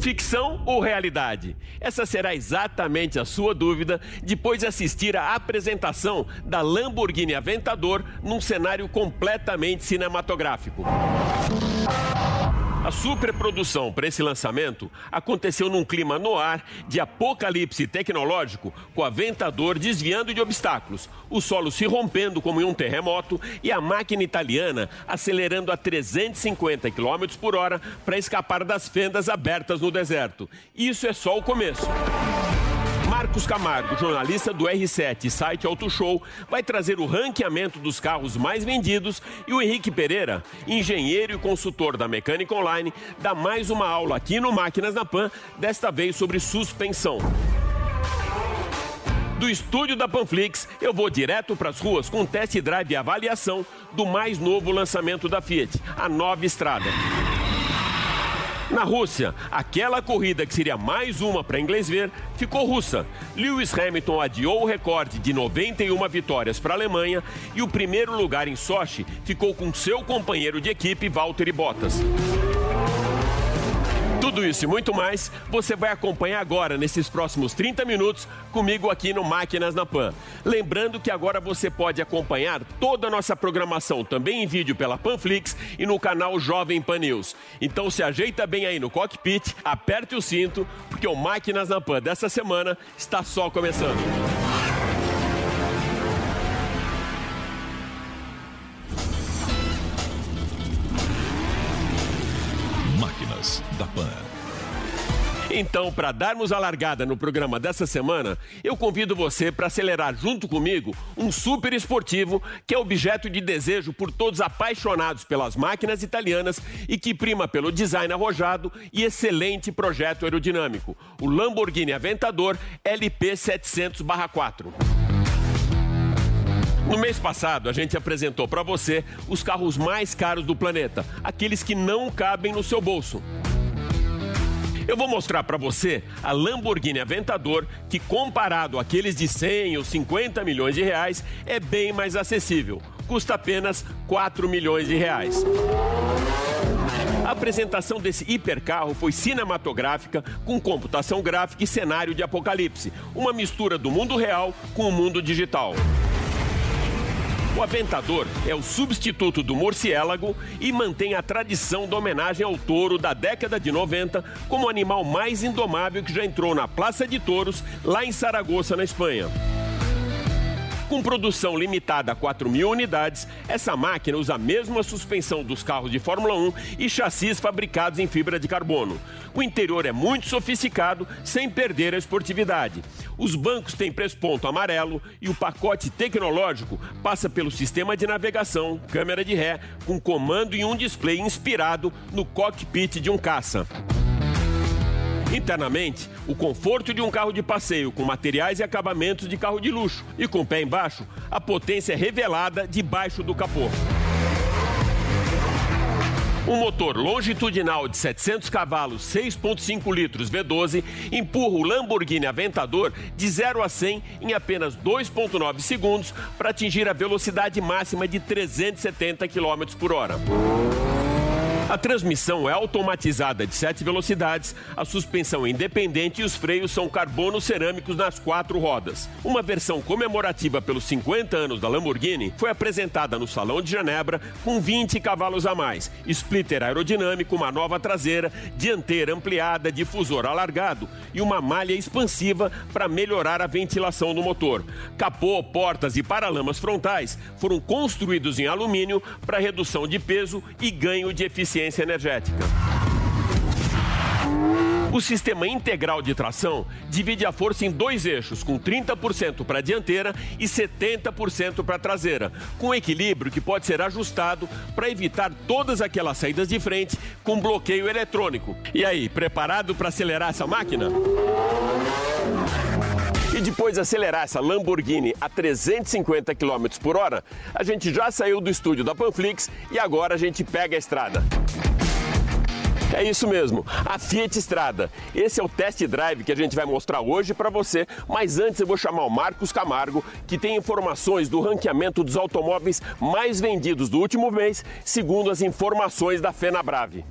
Ficção ou realidade? Essa será exatamente a sua dúvida depois de assistir à apresentação da Lamborghini Aventador num cenário completamente cinematográfico. A superprodução para esse lançamento aconteceu num clima no ar de apocalipse tecnológico, com o Aventador desviando de obstáculos, o solo se rompendo como em um terremoto e a máquina italiana acelerando a 350 km por hora para escapar das fendas abertas no deserto. Isso é só o começo. Marcos Camargo, jornalista do R7 site Auto Show, vai trazer o ranqueamento dos carros mais vendidos e o Henrique Pereira, engenheiro e consultor da Mecânica Online, dá mais uma aula aqui no Máquinas na Pan, desta vez sobre suspensão. Do estúdio da Panflix, eu vou direto para as ruas com test drive e avaliação do mais novo lançamento da Fiat, a nova Estrada. Na Rússia, aquela corrida que seria mais uma para inglês ver, ficou russa. Lewis Hamilton adiou o recorde de 91 vitórias para a Alemanha e o primeiro lugar em Sochi ficou com seu companheiro de equipe, Valtteri Bottas. Tudo isso e muito mais você vai acompanhar agora nesses próximos 30 minutos comigo aqui no Máquinas na Pan. Lembrando que agora você pode acompanhar toda a nossa programação também em vídeo pela Panflix e no canal Jovem Pan News. Então se ajeita bem aí no cockpit, aperte o cinto, porque o Máquinas na Pan dessa semana está só começando. Pan. Então, para darmos a largada no programa dessa semana, eu convido você para acelerar junto comigo um super esportivo que é objeto de desejo por todos apaixonados pelas máquinas italianas e que prima pelo design arrojado e excelente projeto aerodinâmico, o Lamborghini Aventador LP 700/4. No mês passado, a gente apresentou para você os carros mais caros do planeta, aqueles que não cabem no seu bolso. Eu vou mostrar para você a Lamborghini Aventador, que comparado àqueles de 100 ou 50 milhões de reais, é bem mais acessível. Custa apenas 4 milhões de reais. A apresentação desse hipercarro foi cinematográfica, com computação gráfica e cenário de apocalipse, uma mistura do mundo real com o mundo digital. O Aventador é o substituto do morciélago e mantém a tradição da homenagem ao touro da década de 90 como o animal mais indomável que já entrou na Praça de Touros, lá em Saragoça, na Espanha. Com produção limitada a 4 mil unidades, essa máquina usa a mesma suspensão dos carros de Fórmula 1 e chassis fabricados em fibra de carbono. O interior é muito sofisticado, sem perder a esportividade. Os bancos têm presponto amarelo e o pacote tecnológico passa pelo sistema de navegação, câmera de ré, com comando e um display inspirado no cockpit de um caça. Internamente, o conforto de um carro de passeio com materiais e acabamentos de carro de luxo e com o pé embaixo, a potência é revelada debaixo do capô. Um motor longitudinal de 700 cavalos, 6.5 litros V12, empurra o Lamborghini Aventador de 0 a 100 em apenas 2.9 segundos para atingir a velocidade máxima de 370 km por hora. A transmissão é automatizada de 7 velocidades, a suspensão é independente e os freios são carbono cerâmicos nas quatro rodas. Uma versão comemorativa pelos 50 anos da Lamborghini foi apresentada no Salão de Genebra com 20 cavalos a mais, splitter aerodinâmico, uma nova traseira, dianteira ampliada, difusor alargado e uma malha expansiva para melhorar a ventilação do motor. Capô, portas e paralamas frontais foram construídos em alumínio para redução de peso e ganho de eficiência energética. O sistema integral de tração divide a força em dois eixos, com 30% para a dianteira e 70% para a traseira, com equilíbrio que pode ser ajustado para evitar todas aquelas saídas de frente com bloqueio eletrônico. E aí, preparado para acelerar essa máquina? E depois de acelerar essa Lamborghini a 350 km por hora, a gente já saiu do estúdio da Panflix e agora a gente pega a estrada. É isso mesmo, a Fiat Estrada. Esse é o test drive que a gente vai mostrar hoje para você, mas antes eu vou chamar o Marcos Camargo, que tem informações do ranqueamento dos automóveis mais vendidos do último mês, segundo as informações da Fenabrave.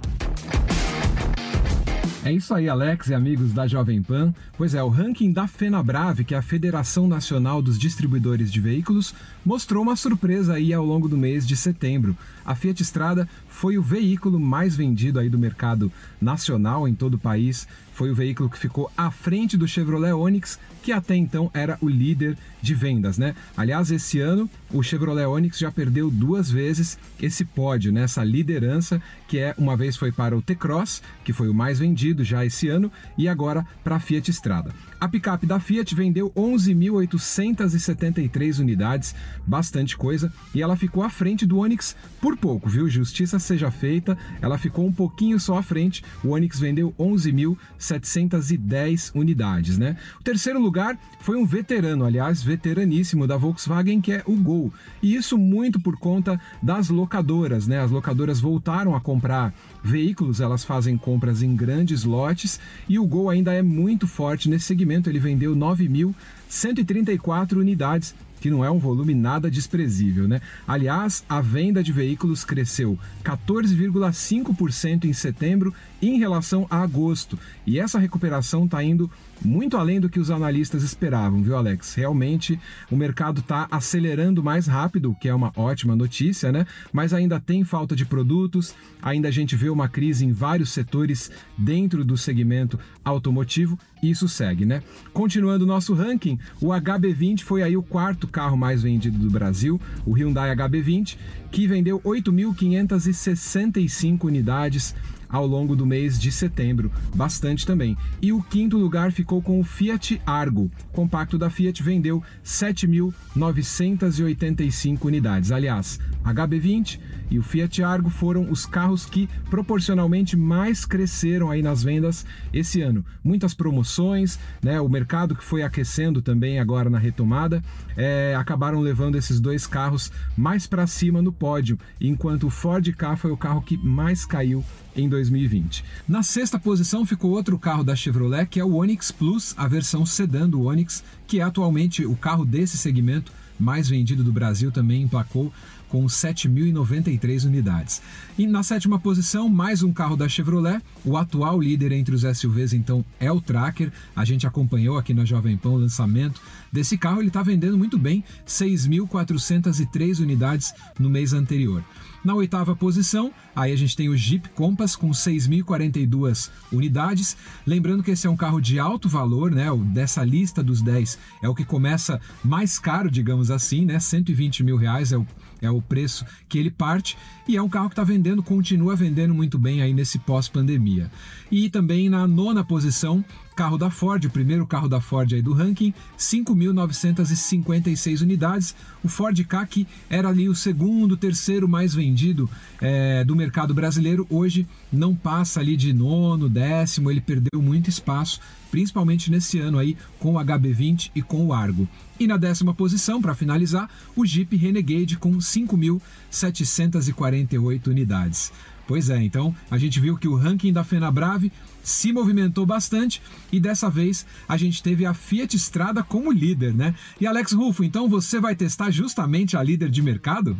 É isso aí, Alex e amigos da Jovem Pan. Pois é, o ranking da FenaBrave, que é a Federação Nacional dos Distribuidores de Veículos, mostrou uma surpresa aí ao longo do mês de setembro. A Fiat Strada foi o veículo mais vendido aí do mercado nacional em todo o país. Foi o veículo que ficou à frente do Chevrolet Onix, que até então era o líder de vendas, né? Aliás, esse ano o Chevrolet Onix já perdeu duas vezes esse pódio, né? essa liderança, que é uma vez foi para o T-Cross, que foi o mais vendido já esse ano, e agora para a Fiat Strada. A picape da Fiat vendeu 11.873 unidades, bastante coisa, e ela ficou à frente do Onix por pouco, viu? Justiça seja feita, ela ficou um pouquinho só à frente. O Onix vendeu 11.710 unidades, né? O terceiro lugar foi um veterano, aliás, veteraníssimo da Volkswagen, que é o Gol. E isso muito por conta das locadoras, né? As locadoras voltaram a comprar veículos, elas fazem compras em grandes lotes e o Gol ainda é muito forte nesse segmento. Ele vendeu 9.134 unidades que não é um volume nada desprezível, né? Aliás, a venda de veículos cresceu 14,5% em setembro em relação a agosto. E essa recuperação está indo muito além do que os analistas esperavam, viu, Alex? Realmente o mercado está acelerando mais rápido, o que é uma ótima notícia, né? Mas ainda tem falta de produtos, ainda a gente vê uma crise em vários setores dentro do segmento automotivo isso segue, né? Continuando o nosso ranking, o HB20 foi aí o quarto carro mais vendido do Brasil, o Hyundai HB20, que vendeu 8.565 unidades ao longo do mês de setembro, bastante também. E o quinto lugar ficou com o Fiat Argo. O compacto da Fiat vendeu 7.985 unidades. Aliás, HB20 e o Fiat Argo foram os carros que proporcionalmente mais cresceram aí nas vendas esse ano. Muitas promoções, né? O mercado que foi aquecendo também agora na retomada, é, acabaram levando esses dois carros mais para cima no pódio, enquanto o Ford Ka foi o carro que mais caiu em 2020. Na sexta posição ficou outro carro da Chevrolet, que é o Onix Plus, a versão sedã do Onix, que é atualmente o carro desse segmento mais vendido do Brasil, também emplacou com 7.093 unidades. E na sétima posição, mais um carro da Chevrolet. O atual líder entre os SUVs, então, é o Tracker. A gente acompanhou aqui na Jovem Pan o lançamento desse carro. Ele está vendendo muito bem, 6.403 unidades no mês anterior. Na oitava posição, aí a gente tem o Jeep Compass com 6.042 unidades. Lembrando que esse é um carro de alto valor, né? Dessa lista dos 10 é o que começa mais caro, digamos assim, né? 120 mil reais é o é o preço que ele parte e é um carro que está vendendo, continua vendendo muito bem aí nesse pós-pandemia. E também na nona posição, carro da Ford, o primeiro carro da Ford aí do ranking, 5.956 unidades. O Ford Ka, que era ali o segundo, terceiro mais vendido é, do mercado brasileiro, hoje não passa ali de nono, décimo, ele perdeu muito espaço, principalmente nesse ano aí com o HB20 e com o Argo. E na décima posição, para finalizar, o Jeep Renegade com 5.748 unidades. Pois é, então a gente viu que o ranking da Fenabrave se movimentou bastante e dessa vez a gente teve a Fiat Strada como líder, né? E Alex Rufo, então você vai testar justamente a líder de mercado?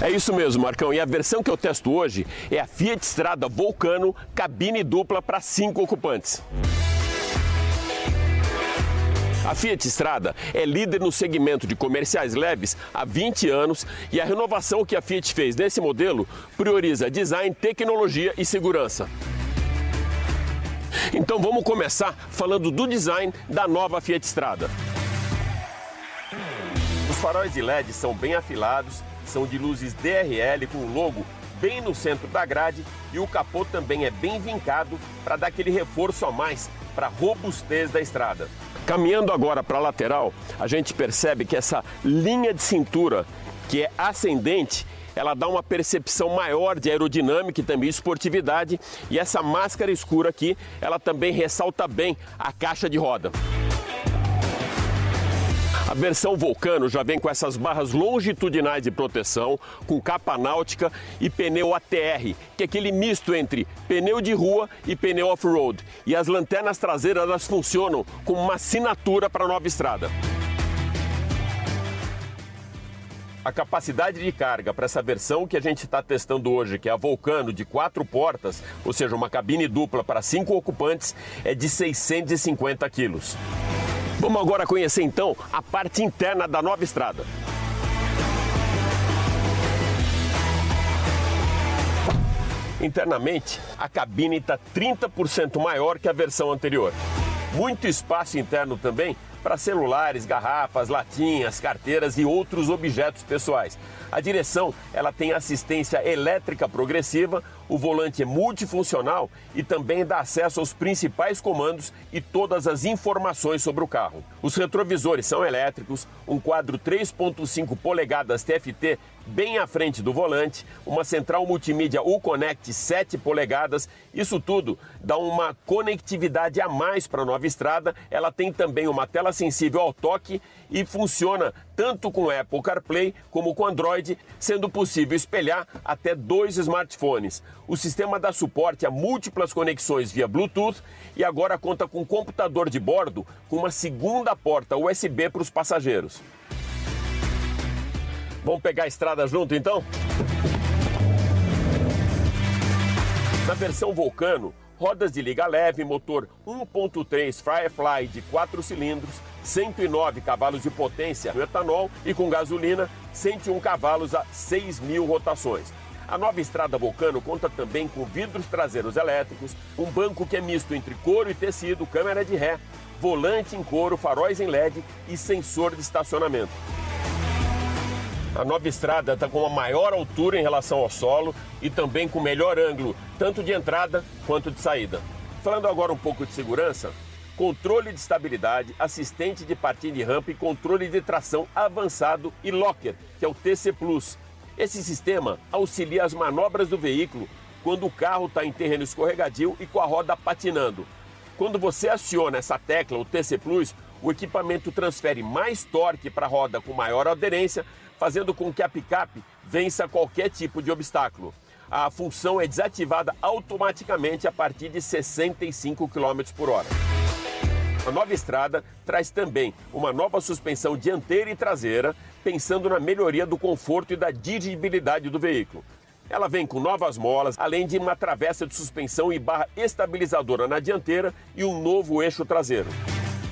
É isso mesmo, Marcão. E a versão que eu testo hoje é a Fiat Strada Vulcano cabine dupla para cinco ocupantes. A Fiat Strada é líder no segmento de comerciais leves há 20 anos e a renovação que a Fiat fez nesse modelo prioriza design, tecnologia e segurança. Então vamos começar falando do design da nova Fiat Strada. Os faróis de LED são bem afilados, são de luzes DRL com o logo bem no centro da grade e o capô também é bem vincado para dar aquele reforço a mais para a robustez da estrada. Caminhando agora para a lateral, a gente percebe que essa linha de cintura, que é ascendente, ela dá uma percepção maior de aerodinâmica e também esportividade. E essa máscara escura aqui, ela também ressalta bem a caixa de roda. A versão Vulcano já vem com essas barras longitudinais de proteção, com capa náutica e pneu ATR, que é aquele misto entre pneu de rua e pneu off-road. E as lanternas traseiras elas funcionam como uma assinatura para a nova estrada. A capacidade de carga para essa versão que a gente está testando hoje, que é a Volcano de quatro portas, ou seja, uma cabine dupla para cinco ocupantes, é de 650 quilos. Vamos agora conhecer então a parte interna da nova estrada. Internamente, a cabine está 30% maior que a versão anterior. Muito espaço interno também para celulares, garrafas, latinhas, carteiras e outros objetos pessoais. A direção, ela tem assistência elétrica progressiva, o volante é multifuncional e também dá acesso aos principais comandos e todas as informações sobre o carro. Os retrovisores são elétricos, um quadro 3.5 polegadas TFT bem à frente do volante, uma central multimídia U-Connect 7 polegadas. Isso tudo dá uma conectividade a mais para a nova estrada. Ela tem também uma tela sensível ao toque e funciona tanto com Apple CarPlay como com Android, sendo possível espelhar até dois smartphones. O sistema dá suporte a múltiplas conexões via Bluetooth e agora conta com computador de bordo com uma segunda porta USB para os passageiros. Vamos pegar a estrada junto então? Na versão Vulcano, rodas de liga leve, motor 1.3 Firefly de 4 cilindros, 109 cavalos de potência no etanol e com gasolina, 101 cavalos a 6 mil rotações. A nova estrada Vulcano conta também com vidros traseiros elétricos, um banco que é misto entre couro e tecido, câmera de ré, volante em couro, faróis em LED e sensor de estacionamento. A nova estrada está com uma maior altura em relação ao solo e também com melhor ângulo, tanto de entrada quanto de saída. Falando agora um pouco de segurança, controle de estabilidade, assistente de partida e rampa e controle de tração avançado e locker, que é o TC Plus. Esse sistema auxilia as manobras do veículo quando o carro está em terreno escorregadio e com a roda patinando. Quando você aciona essa tecla, o TC Plus, o equipamento transfere mais torque para a roda com maior aderência, fazendo com que a picape vença qualquer tipo de obstáculo. A função é desativada automaticamente a partir de 65 km por hora. A nova estrada traz também uma nova suspensão dianteira e traseira, pensando na melhoria do conforto e da dirigibilidade do veículo. Ela vem com novas molas, além de uma travessa de suspensão e barra estabilizadora na dianteira e um novo eixo traseiro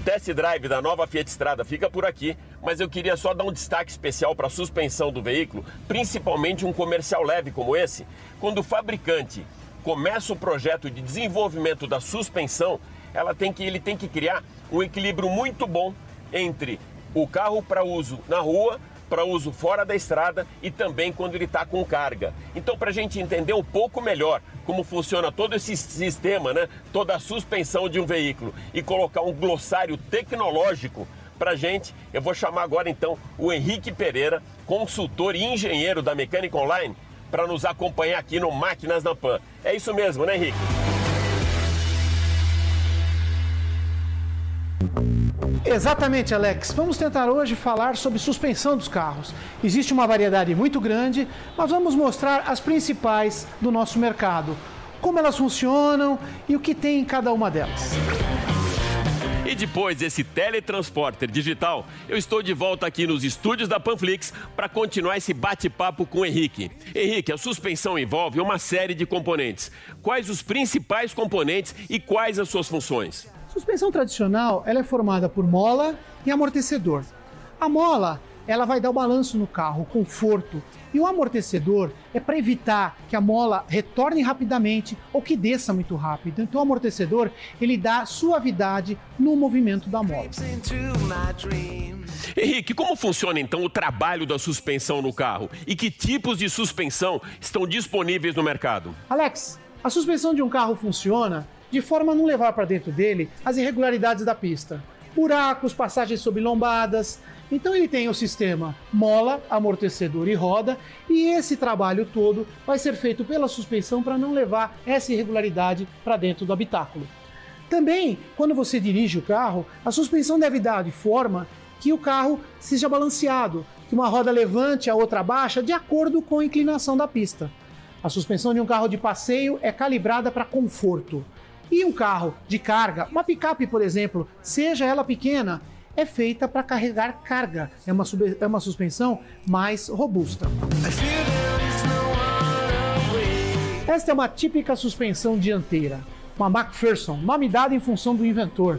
test drive da nova Fiat Strada fica por aqui, mas eu queria só dar um destaque especial para a suspensão do veículo, principalmente um comercial leve como esse. Quando o fabricante começa o projeto de desenvolvimento da suspensão, ela tem que, ele tem que criar um equilíbrio muito bom entre o carro para uso na rua para uso fora da estrada e também quando ele está com carga. Então, para a gente entender um pouco melhor como funciona todo esse sistema, né, toda a suspensão de um veículo e colocar um glossário tecnológico para gente, eu vou chamar agora então o Henrique Pereira, consultor e engenheiro da Mecânica Online, para nos acompanhar aqui no Máquinas na Pan. É isso mesmo, né, Henrique? Exatamente, Alex. Vamos tentar hoje falar sobre suspensão dos carros. Existe uma variedade muito grande, mas vamos mostrar as principais do nosso mercado, como elas funcionam e o que tem em cada uma delas. E depois desse teletransporter digital, eu estou de volta aqui nos estúdios da Panflix para continuar esse bate-papo com o Henrique. Henrique, a suspensão envolve uma série de componentes. Quais os principais componentes e quais as suas funções? Suspensão tradicional, ela é formada por mola e amortecedor. A mola, ela vai dar o balanço no carro, o conforto. E o amortecedor é para evitar que a mola retorne rapidamente ou que desça muito rápido. Então o amortecedor, ele dá suavidade no movimento da mola. Henrique, como funciona então o trabalho da suspensão no carro? E que tipos de suspensão estão disponíveis no mercado? Alex, a suspensão de um carro funciona de forma a não levar para dentro dele as irregularidades da pista. Buracos, passagens sob lombadas. Então ele tem o sistema mola, amortecedor e roda, e esse trabalho todo vai ser feito pela suspensão para não levar essa irregularidade para dentro do habitáculo. Também, quando você dirige o carro, a suspensão deve dar de forma que o carro seja balanceado, que uma roda levante, a outra baixa, de acordo com a inclinação da pista. A suspensão de um carro de passeio é calibrada para conforto. E um carro de carga, uma picape, por exemplo, seja ela pequena, é feita para carregar carga, é uma, é uma suspensão mais robusta. Esta é uma típica suspensão dianteira, uma McPherson, nome dado em função do inventor.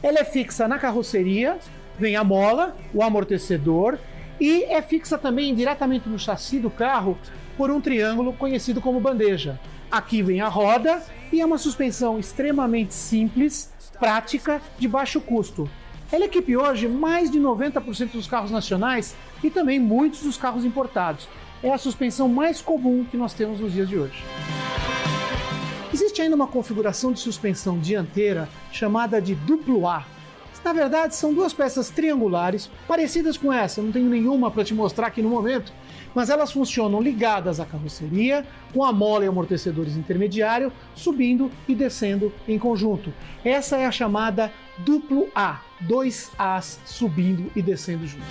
Ela é fixa na carroceria, vem a mola, o amortecedor e é fixa também diretamente no chassi do carro por um triângulo conhecido como bandeja. Aqui vem a roda e é uma suspensão extremamente simples, prática, de baixo custo. Ela equipe hoje mais de 90% dos carros nacionais e também muitos dos carros importados. É a suspensão mais comum que nós temos nos dias de hoje. Existe ainda uma configuração de suspensão dianteira chamada de duplo A. Na verdade, são duas peças triangulares, parecidas com essa, não tenho nenhuma para te mostrar aqui no momento, mas elas funcionam ligadas à carroceria, com a mola e amortecedores intermediário, subindo e descendo em conjunto. Essa é a chamada duplo A, dois As subindo e descendo juntos.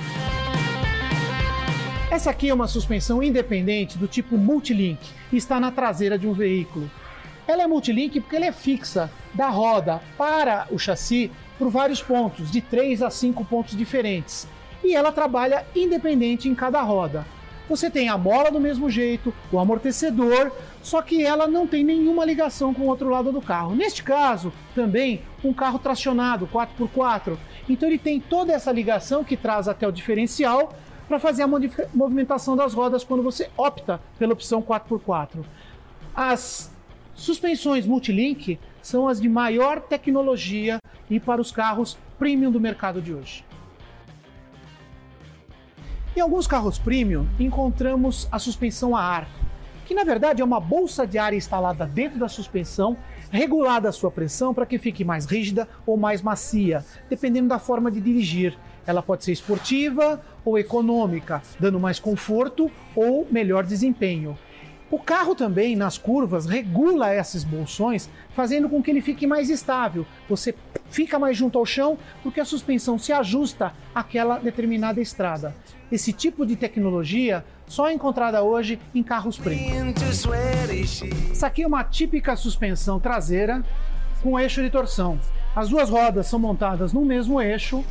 Essa aqui é uma suspensão independente do tipo multilink e está na traseira de um veículo. Ela é multilink porque ela é fixa da roda para o chassi por vários pontos, de 3 a 5 pontos diferentes. E ela trabalha independente em cada roda. Você tem a mola do mesmo jeito, o amortecedor, só que ela não tem nenhuma ligação com o outro lado do carro. Neste caso, também um carro tracionado 4x4. Então ele tem toda essa ligação que traz até o diferencial para fazer a movimentação das rodas quando você opta pela opção 4x4. As suspensões multilink são as de maior tecnologia e para os carros premium do mercado de hoje. Em alguns carros premium, encontramos a suspensão a ar, que na verdade é uma bolsa de ar instalada dentro da suspensão, regulada a sua pressão para que fique mais rígida ou mais macia, dependendo da forma de dirigir. Ela pode ser esportiva ou econômica, dando mais conforto ou melhor desempenho. O carro também, nas curvas, regula esses bolsões, fazendo com que ele fique mais estável. Você fica mais junto ao chão porque a suspensão se ajusta àquela determinada estrada. Esse tipo de tecnologia só é encontrada hoje em carros premium. Essa aqui é uma típica suspensão traseira com eixo de torção. As duas rodas são montadas no mesmo eixo,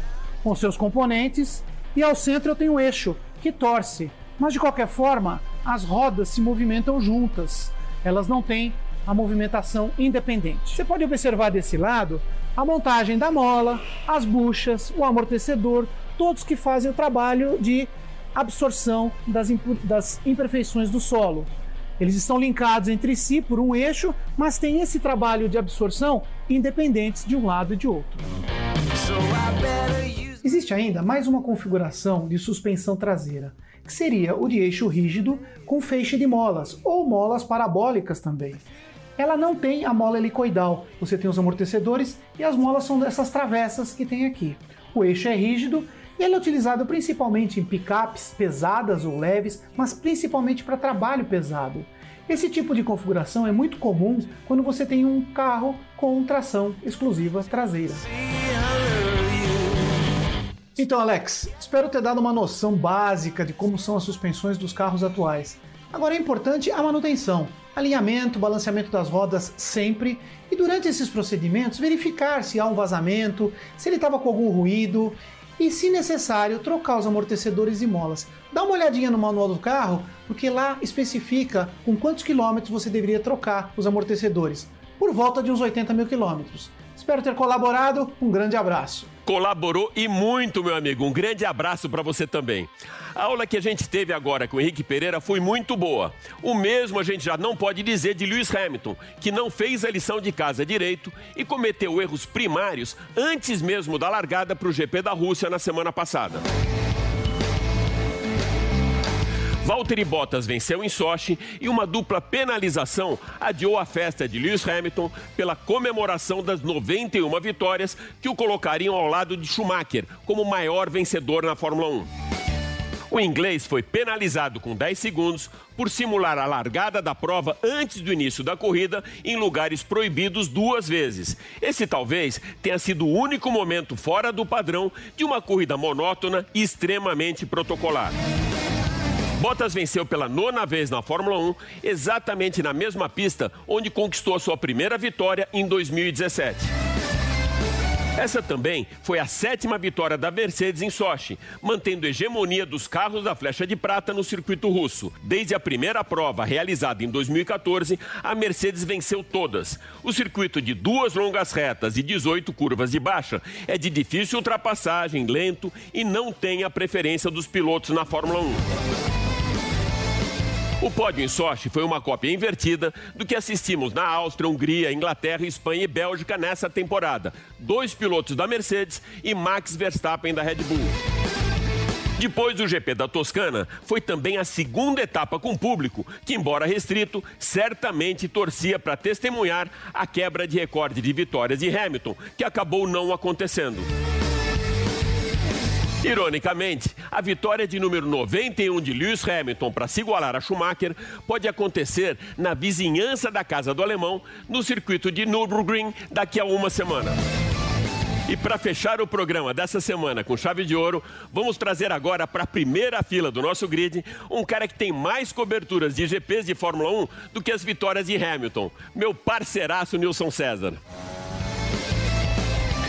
com seus componentes, e ao centro eu tenho um eixo que torce. Mas de qualquer forma, as rodas se movimentam juntas, elas não têm a movimentação independente. Você pode observar desse lado a montagem da mola, as buchas, o amortecedor, todos que fazem o trabalho de absorção das, das imperfeições do solo. Eles estão linkados entre si por um eixo, mas têm esse trabalho de absorção independentes de um lado e de outro. Existe ainda mais uma configuração de suspensão traseira que seria o de eixo rígido com feixe de molas, ou molas parabólicas também. Ela não tem a mola helicoidal, você tem os amortecedores e as molas são dessas travessas que tem aqui. O eixo é rígido e ele é utilizado principalmente em picapes pesadas ou leves, mas principalmente para trabalho pesado. Esse tipo de configuração é muito comum quando você tem um carro com tração exclusiva traseira. Então, Alex, espero ter dado uma noção básica de como são as suspensões dos carros atuais. Agora é importante a manutenção, alinhamento, balanceamento das rodas sempre e durante esses procedimentos verificar se há um vazamento, se ele estava com algum ruído e, se necessário, trocar os amortecedores e molas. Dá uma olhadinha no manual do carro, porque lá especifica com quantos quilômetros você deveria trocar os amortecedores. Por volta de uns 80 mil quilômetros. Espero ter colaborado. Um grande abraço. Colaborou e muito, meu amigo. Um grande abraço para você também. A aula que a gente teve agora com o Henrique Pereira foi muito boa. O mesmo a gente já não pode dizer de Lewis Hamilton, que não fez a lição de casa direito e cometeu erros primários antes mesmo da largada para o GP da Rússia na semana passada. Valtteri Bottas venceu em Sochi e uma dupla penalização adiou a festa de Lewis Hamilton pela comemoração das 91 vitórias que o colocariam ao lado de Schumacher como maior vencedor na Fórmula 1. O inglês foi penalizado com 10 segundos por simular a largada da prova antes do início da corrida em lugares proibidos duas vezes. Esse talvez tenha sido o único momento fora do padrão de uma corrida monótona e extremamente protocolar. Bottas venceu pela nona vez na Fórmula 1, exatamente na mesma pista onde conquistou a sua primeira vitória em 2017. Essa também foi a sétima vitória da Mercedes em Sochi, mantendo a hegemonia dos carros da flecha de prata no circuito russo. Desde a primeira prova, realizada em 2014, a Mercedes venceu todas. O circuito de duas longas retas e 18 curvas de baixa é de difícil ultrapassagem, lento e não tem a preferência dos pilotos na Fórmula 1. O pódio em Sochi foi uma cópia invertida do que assistimos na Áustria, Hungria, Inglaterra, Espanha e Bélgica nessa temporada. Dois pilotos da Mercedes e Max Verstappen da Red Bull. Depois do GP da Toscana, foi também a segunda etapa com público, que, embora restrito, certamente torcia para testemunhar a quebra de recorde de vitórias de Hamilton, que acabou não acontecendo. Ironicamente, a vitória de número 91 de Lewis Hamilton para se igualar a Schumacher pode acontecer na vizinhança da casa do alemão, no circuito de Nürburgring, daqui a uma semana. E para fechar o programa dessa semana com chave de ouro, vamos trazer agora para a primeira fila do nosso grid um cara que tem mais coberturas de GPs de Fórmula 1 do que as vitórias de Hamilton, meu parceiraço Nilson César.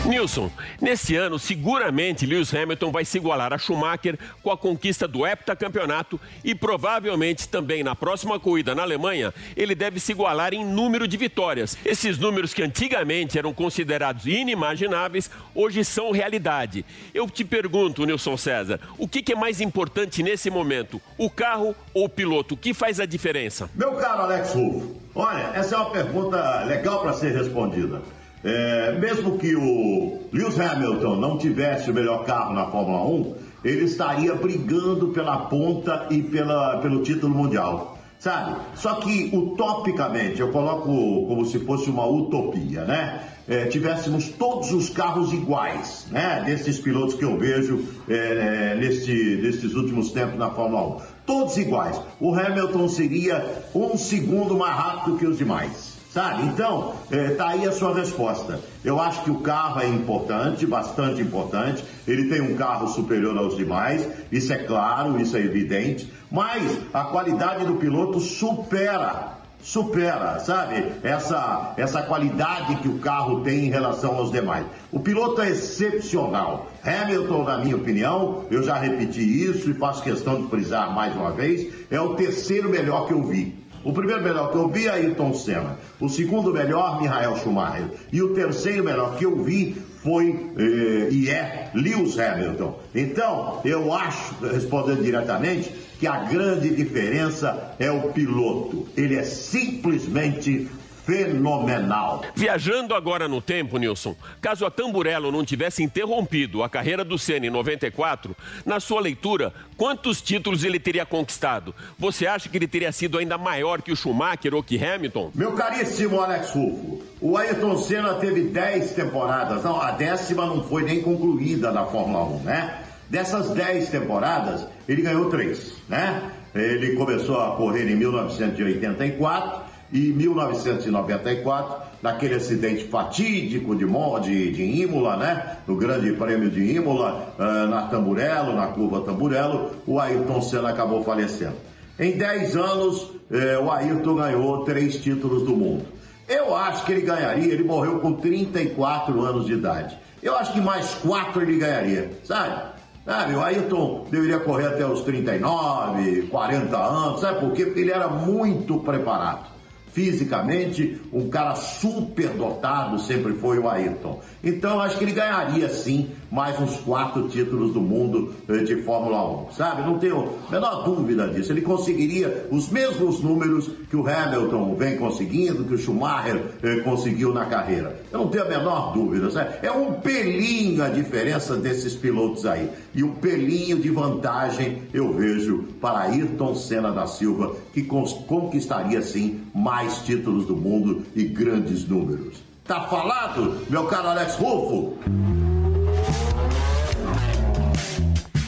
Nilson, nesse ano, seguramente Lewis Hamilton vai se igualar a Schumacher com a conquista do heptacampeonato e provavelmente também na próxima corrida na Alemanha, ele deve se igualar em número de vitórias. Esses números que antigamente eram considerados inimagináveis, hoje são realidade. Eu te pergunto, Nilson César, o que é mais importante nesse momento, o carro ou o piloto? O que faz a diferença? Meu caro Alex Rufo, olha, essa é uma pergunta legal para ser respondida. É, mesmo que o Lewis Hamilton não tivesse o melhor carro na Fórmula 1, ele estaria brigando pela ponta e pela, pelo título mundial. Sabe? Só que utopicamente, eu coloco como se fosse uma utopia, né? É, tivéssemos todos os carros iguais, né? Desses pilotos que eu vejo é, é nesse, nesses últimos tempos na Fórmula 1. Todos iguais. O Hamilton seria um segundo mais rápido que os demais. Sabe? Então, está é, aí a sua resposta. Eu acho que o carro é importante, bastante importante. Ele tem um carro superior aos demais, isso é claro, isso é evidente. Mas a qualidade do piloto supera, supera, sabe? Essa, essa qualidade que o carro tem em relação aos demais. O piloto é excepcional. Hamilton, na minha opinião, eu já repeti isso e faço questão de frisar mais uma vez, é o terceiro melhor que eu vi. O primeiro melhor que eu vi, Ayrton Senna. O segundo melhor, Michael Schumacher. E o terceiro melhor que eu vi foi eh, e é Lewis Hamilton. Então, eu acho, respondendo diretamente, que a grande diferença é o piloto. Ele é simplesmente fenomenal. Viajando agora no tempo, Nilson, caso a Tamburello não tivesse interrompido a carreira do Senna em 94, na sua leitura, quantos títulos ele teria conquistado? Você acha que ele teria sido ainda maior que o Schumacher ou que Hamilton? Meu caríssimo Alex Rufo, o Ayrton Senna teve 10 temporadas, não, a décima não foi nem concluída na Fórmula 1, né? Dessas 10 temporadas, ele ganhou 3, né? Ele começou a correr em 1984 e 1994, naquele acidente fatídico de, de, de Imola, né? No Grande Prêmio de Imola, uh, na Tamburello, na curva Tamburello, o Ayrton Senna acabou falecendo. Em 10 anos, eh, o Ayrton ganhou três títulos do mundo. Eu acho que ele ganharia, ele morreu com 34 anos de idade. Eu acho que mais quatro ele ganharia, sabe? Sabe, o Ayrton deveria correr até os 39, 40 anos, sabe por quê? Porque ele era muito preparado fisicamente, um cara super dotado sempre foi o Ayrton. Então acho que ele ganharia sim mais uns quatro títulos do mundo eh, de Fórmula 1, sabe? Não tenho a menor dúvida disso. Ele conseguiria os mesmos números que o Hamilton vem conseguindo, que o Schumacher eh, conseguiu na carreira. Eu não tenho a menor dúvida, sabe? É um pelinho a diferença desses pilotos aí. E um pelinho de vantagem eu vejo para Ayrton Senna da Silva, que conquistaria sim mais títulos do mundo e grandes números. Tá falado, meu caro Alex Rufo?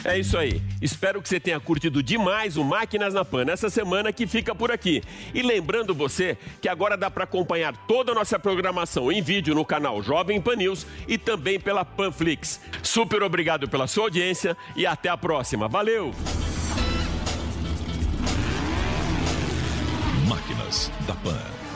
É isso aí. Espero que você tenha curtido demais o Máquinas na Pan nessa semana que fica por aqui. E lembrando você que agora dá para acompanhar toda a nossa programação em vídeo no canal Jovem Pan News e também pela Panflix. Super obrigado pela sua audiência e até a próxima. Valeu! Máquinas da Pan.